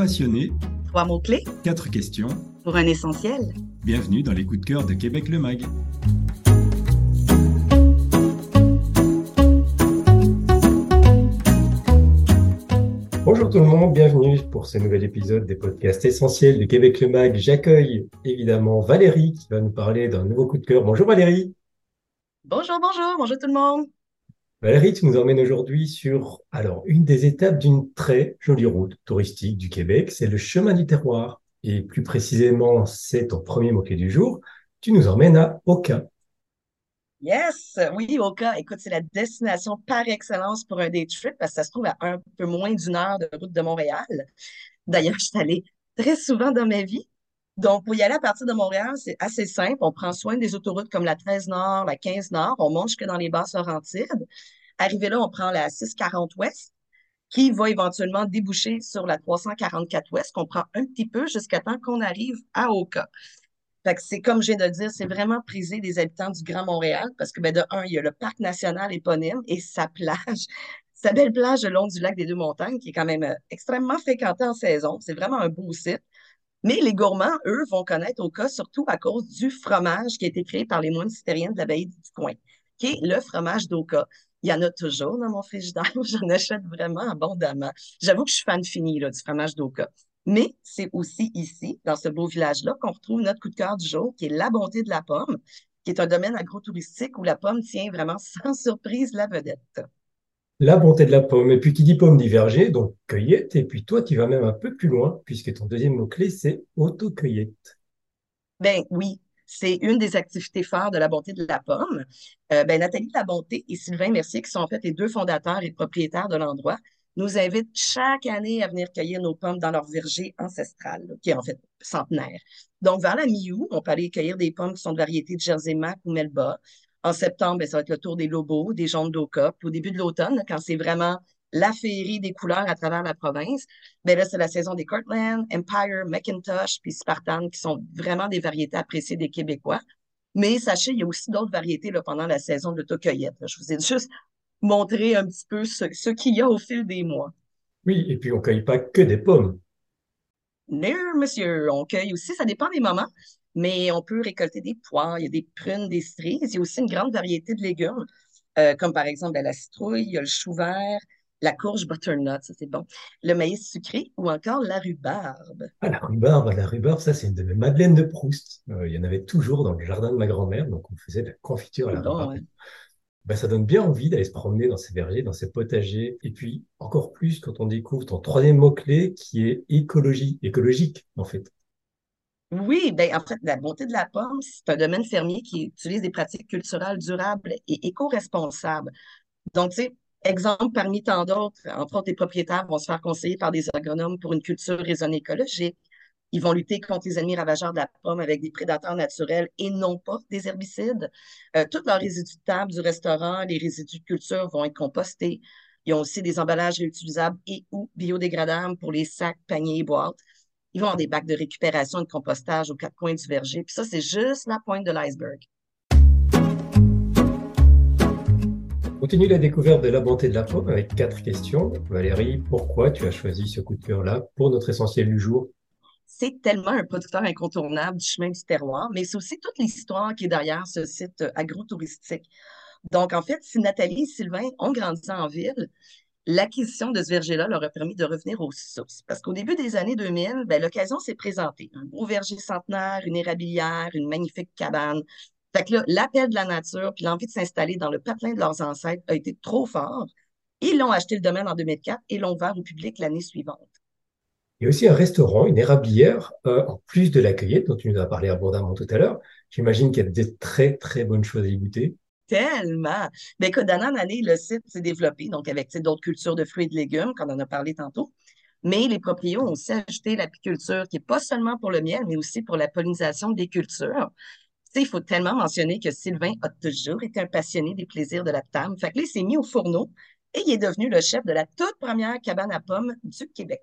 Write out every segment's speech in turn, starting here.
passionné. Trois mots-clés. Quatre questions. Pour un essentiel. Bienvenue dans les coups de cœur de Québec le Mag. Bonjour tout le monde, bienvenue pour ce nouvel épisode des podcasts essentiels de Québec le Mag. J'accueille évidemment Valérie qui va nous parler d'un nouveau coup de cœur. Bonjour Valérie. Bonjour, bonjour, bonjour tout le monde. Valérie, tu nous emmènes aujourd'hui sur alors une des étapes d'une très jolie route touristique du Québec, c'est le chemin du terroir. Et plus précisément, c'est ton premier mot-clé du jour. Tu nous emmènes à Oka. Yes, oui, Oka. Écoute, c'est la destination par excellence pour un day trip parce que ça se trouve à un peu moins d'une heure de route de Montréal. D'ailleurs, je suis allée très souvent dans ma vie. Donc, pour y aller à partir de Montréal, c'est assez simple. On prend soin des autoroutes comme la 13 Nord, la 15 Nord. On monte jusque dans les basses Laurentides. Arrivé là, on prend la 640 Ouest qui va éventuellement déboucher sur la 344 Ouest, qu'on prend un petit peu jusqu'à temps qu'on arrive à Oka. Fait que c'est comme je viens de le dire, c'est vraiment prisé des habitants du Grand Montréal parce que, ben, de un, il y a le parc national éponyme et sa plage, sa belle plage le long du lac des Deux-Montagnes qui est quand même euh, extrêmement fréquentée en saison. C'est vraiment un beau site. Mais les gourmands, eux, vont connaître Oka surtout à cause du fromage qui a été créé par les moines citériens de l'abbaye du coin, qui est le fromage d'Oka. Il y en a toujours dans mon frigidaire. J'en achète vraiment abondamment. J'avoue que je suis fan fini là, du fromage d'Oka. Mais c'est aussi ici, dans ce beau village-là, qu'on retrouve notre coup de cœur du jour, qui est la bonté de la pomme, qui est un domaine agro-touristique où la pomme tient vraiment sans surprise la vedette. La bonté de la pomme. Et puis qui dit pomme divergée, donc cueillette. Et puis toi, tu vas même un peu plus loin, puisque ton deuxième mot-clé, c'est autocueillette. Ben oui, c'est une des activités phares de la bonté de la pomme. Euh, ben, Nathalie Labonté et Sylvain Mercier, qui sont en fait les deux fondateurs et propriétaires de l'endroit, nous invitent chaque année à venir cueillir nos pommes dans leur verger ancestral, qui est en fait centenaire. Donc, vers la mi-août, on peut aller cueillir des pommes qui sont de variété de Jersey Mac ou Melba. En septembre, ben, ça va être le tour des lobos, des jaunes d'Oka. Au début de l'automne, quand c'est vraiment la féerie des couleurs à travers la province, ben là, c'est la saison des Cortland, Empire, McIntosh, puis Spartan, qui sont vraiment des variétés appréciées des Québécois. Mais sachez, il y a aussi d'autres variétés là, pendant la saison de l'autocueillette. Je vous ai juste montré un petit peu ce, ce qu'il y a au fil des mois. Oui, et puis on ne cueille pas que des pommes. Non, monsieur, on cueille aussi, ça dépend des moments mais on peut récolter des poires, il y a des prunes, des cerises, il y a aussi une grande variété de légumes, euh, comme par exemple ben, la citrouille, il y a le chou vert, la courge butternut, ça c'est bon, le maïs sucré ou encore la rhubarbe. Ah, la rhubarbe, la rhubarbe, ça c'est une de mes madeleines de Proust. Euh, il y en avait toujours dans le jardin de ma grand-mère, donc on faisait de la confiture à la rhubarbe. Ben, ça donne bien envie d'aller se promener dans ces vergers, dans ces potagers. Et puis, encore plus quand on découvre ton troisième mot-clé qui est écologie, écologique, en fait. Oui, ben, en fait, la bonté de la pomme, c'est un domaine fermier qui utilise des pratiques culturelles durables et éco-responsables. Donc, tu sais, exemple parmi tant d'autres, entre autres, les propriétaires vont se faire conseiller par des agronomes pour une culture raisonnée écologique. Ils vont lutter contre les ennemis ravageurs de la pomme avec des prédateurs naturels et non pas des herbicides. Euh, tous leurs résidus de table du restaurant, les résidus de culture vont être compostés. Ils ont aussi des emballages réutilisables et ou biodégradables pour les sacs, paniers et boîtes. Ils vont avoir des bacs de récupération et de compostage aux quatre coins du verger. Puis ça, c'est juste la pointe de l'iceberg. Continue la découverte de la bonté de la pomme avec quatre questions. Valérie, pourquoi tu as choisi ce coup de cœur-là pour notre essentiel du jour? C'est tellement un producteur incontournable du chemin du terroir, mais c'est aussi toute l'histoire qui est derrière ce site agro-touristique. Donc, en fait, si Nathalie et Sylvain ont grandi en ville, l'acquisition de ce verger-là leur a permis de revenir aux sources. Parce qu'au début des années 2000, ben, l'occasion s'est présentée. Un beau verger centenaire, une érablière, une magnifique cabane. Fait que là, l'appel de la nature puis l'envie de s'installer dans le patelin de leurs ancêtres a été trop fort. Ils l'ont acheté le domaine en 2004 et l'ont ouvert au public l'année suivante. Il y a aussi un restaurant, une érablière, euh, en plus de la cueillette dont tu nous as parlé abondamment tout à l'heure. J'imagine qu'il y a des très, très bonnes choses à y goûter. Tellement. Mais écoute, d'année en année, le site s'est développé, donc avec d'autres cultures de fruits et de légumes, qu'on en a parlé tantôt. Mais les propriétaires ont aussi ajouté l'apiculture, qui n'est pas seulement pour le miel, mais aussi pour la pollinisation des cultures. Il faut tellement mentionner que Sylvain a toujours été un passionné des plaisirs de la table. Fait que là, il s'est mis au fourneau et il est devenu le chef de la toute première cabane à pommes du Québec.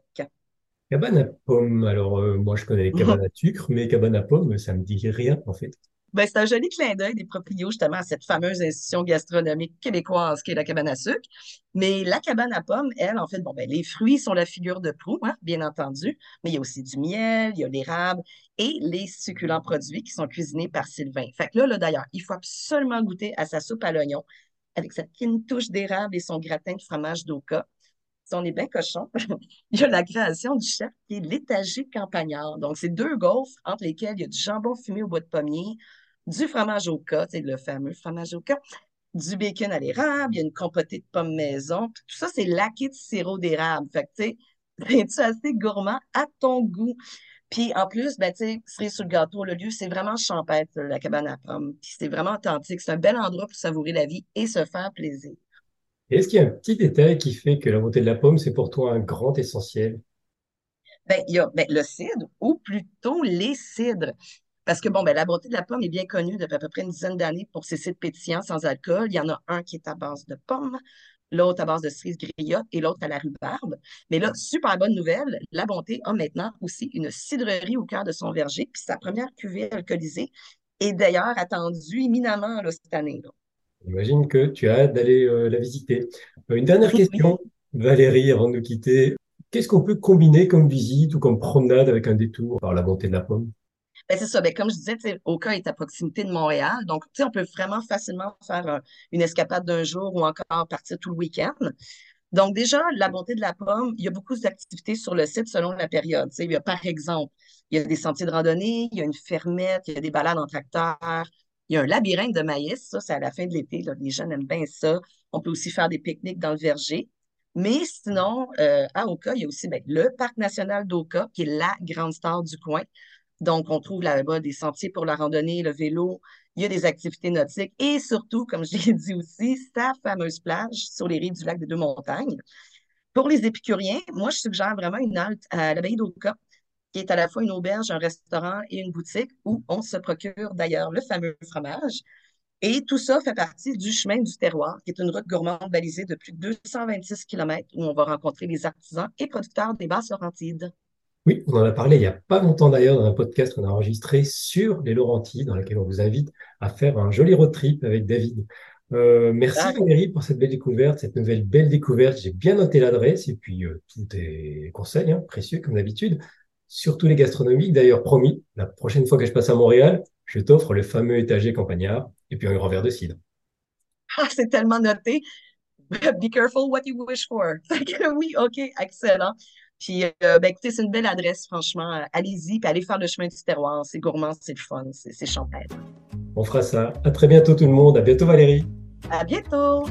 Cabane à pommes, alors euh, moi je connais les cabanes à sucre, mais cabane à pommes, ça me dit rien en fait. Ben, c'est un joli clin d'œil des proprios, justement, à cette fameuse institution gastronomique québécoise qui est la cabane à sucre. Mais la cabane à pommes, elle, en fait, bon, ben, les fruits sont la figure de proue, hein, bien entendu, mais il y a aussi du miel, il y a l'érable et les succulents produits qui sont cuisinés par Sylvain. Fait que là, d'ailleurs, il faut absolument goûter à sa soupe à l'oignon avec sa fine touche d'érable et son gratin de fromage d'oka on est bien cochon, il y a la création du chef qui est l'étagé campagnard. Donc, c'est deux gaufres entre lesquelles il y a du jambon fumé au bois de pommier, du fromage au cas, c'est le fameux fromage au cas, du bacon à l'érable, il y a une compotée de pommes maison. Tout ça, c'est laqué de sirop d'érable. Fait que, tu sais, assez gourmand à ton goût. Puis en plus, ben, tu sais, cerise sur le gâteau, le lieu, c'est vraiment champêtre, la cabane à pommes. Puis c'est vraiment authentique. C'est un bel endroit pour savourer la vie et se faire plaisir. Est-ce qu'il y a un petit détail qui fait que la beauté de la pomme, c'est pour toi un grand essentiel? Ben, il y a ben, le cidre, ou plutôt les cidres. Parce que, bon, ben, la beauté de la pomme est bien connue depuis à peu près une dizaine d'années pour ses cidres pétillants sans alcool. Il y en a un qui est à base de pommes, l'autre à base de cerises griottes et l'autre à la rhubarbe. Mais là, super bonne nouvelle, la bonté a maintenant aussi une cidrerie au cœur de son verger, puis sa première cuvée alcoolisée est d'ailleurs attendue éminemment cette année. Là. J'imagine que tu as hâte d'aller euh, la visiter. Euh, une dernière question, Valérie, avant de nous quitter. Qu'est-ce qu'on peut combiner comme visite ou comme promenade avec un détour par la montée de la pomme? Ben, c'est ça. Ben, comme je disais, Oka est à proximité de Montréal. Donc, on peut vraiment facilement faire une escapade d'un jour ou encore partir tout le week-end. Donc, déjà, la montée de la pomme, il y a beaucoup d'activités sur le site selon la période. il y a, par exemple, il y a des sentiers de randonnée, il y a une fermette, il y a des balades en tracteur, il y a un labyrinthe de maïs, ça, c'est à la fin de l'été. Les jeunes aiment bien ça. On peut aussi faire des pique-niques dans le verger. Mais sinon, euh, à Oka, il y a aussi ben, le Parc national d'Oka, qui est la grande star du coin. Donc, on trouve là-bas des sentiers pour la randonnée, le vélo, il y a des activités nautiques et surtout, comme je l'ai dit aussi, sa fameuse plage sur les rives du lac des Deux-Montagnes. Pour les épicuriens, moi, je suggère vraiment une halte à l'abbaye d'Oka qui est à la fois une auberge, un restaurant et une boutique où on se procure d'ailleurs le fameux fromage. Et tout ça fait partie du chemin du terroir, qui est une route gourmande balisée de plus de 226 km où on va rencontrer les artisans et producteurs des basses Laurentides. Oui, on en a parlé il n'y a pas longtemps d'ailleurs dans un podcast qu'on a enregistré sur les Laurentides, dans lequel on vous invite à faire un joli road trip avec David. Euh, merci Valérie pour cette belle découverte, cette nouvelle belle découverte. J'ai bien noté l'adresse et puis euh, tous tes conseils hein, précieux comme d'habitude surtout les gastronomiques. D'ailleurs, promis, la prochaine fois que je passe à Montréal, je t'offre le fameux étagé campagnard et puis un grand verre de cidre. Ah, c'est tellement noté. Be careful what you wish for. oui, OK, excellent. Puis, euh, ben, écoutez, c'est une belle adresse, franchement. Allez-y, puis allez faire le chemin du terroir. C'est gourmand, c'est le fun, c'est champêtre. On fera ça. À très bientôt, tout le monde. À bientôt, Valérie. À bientôt.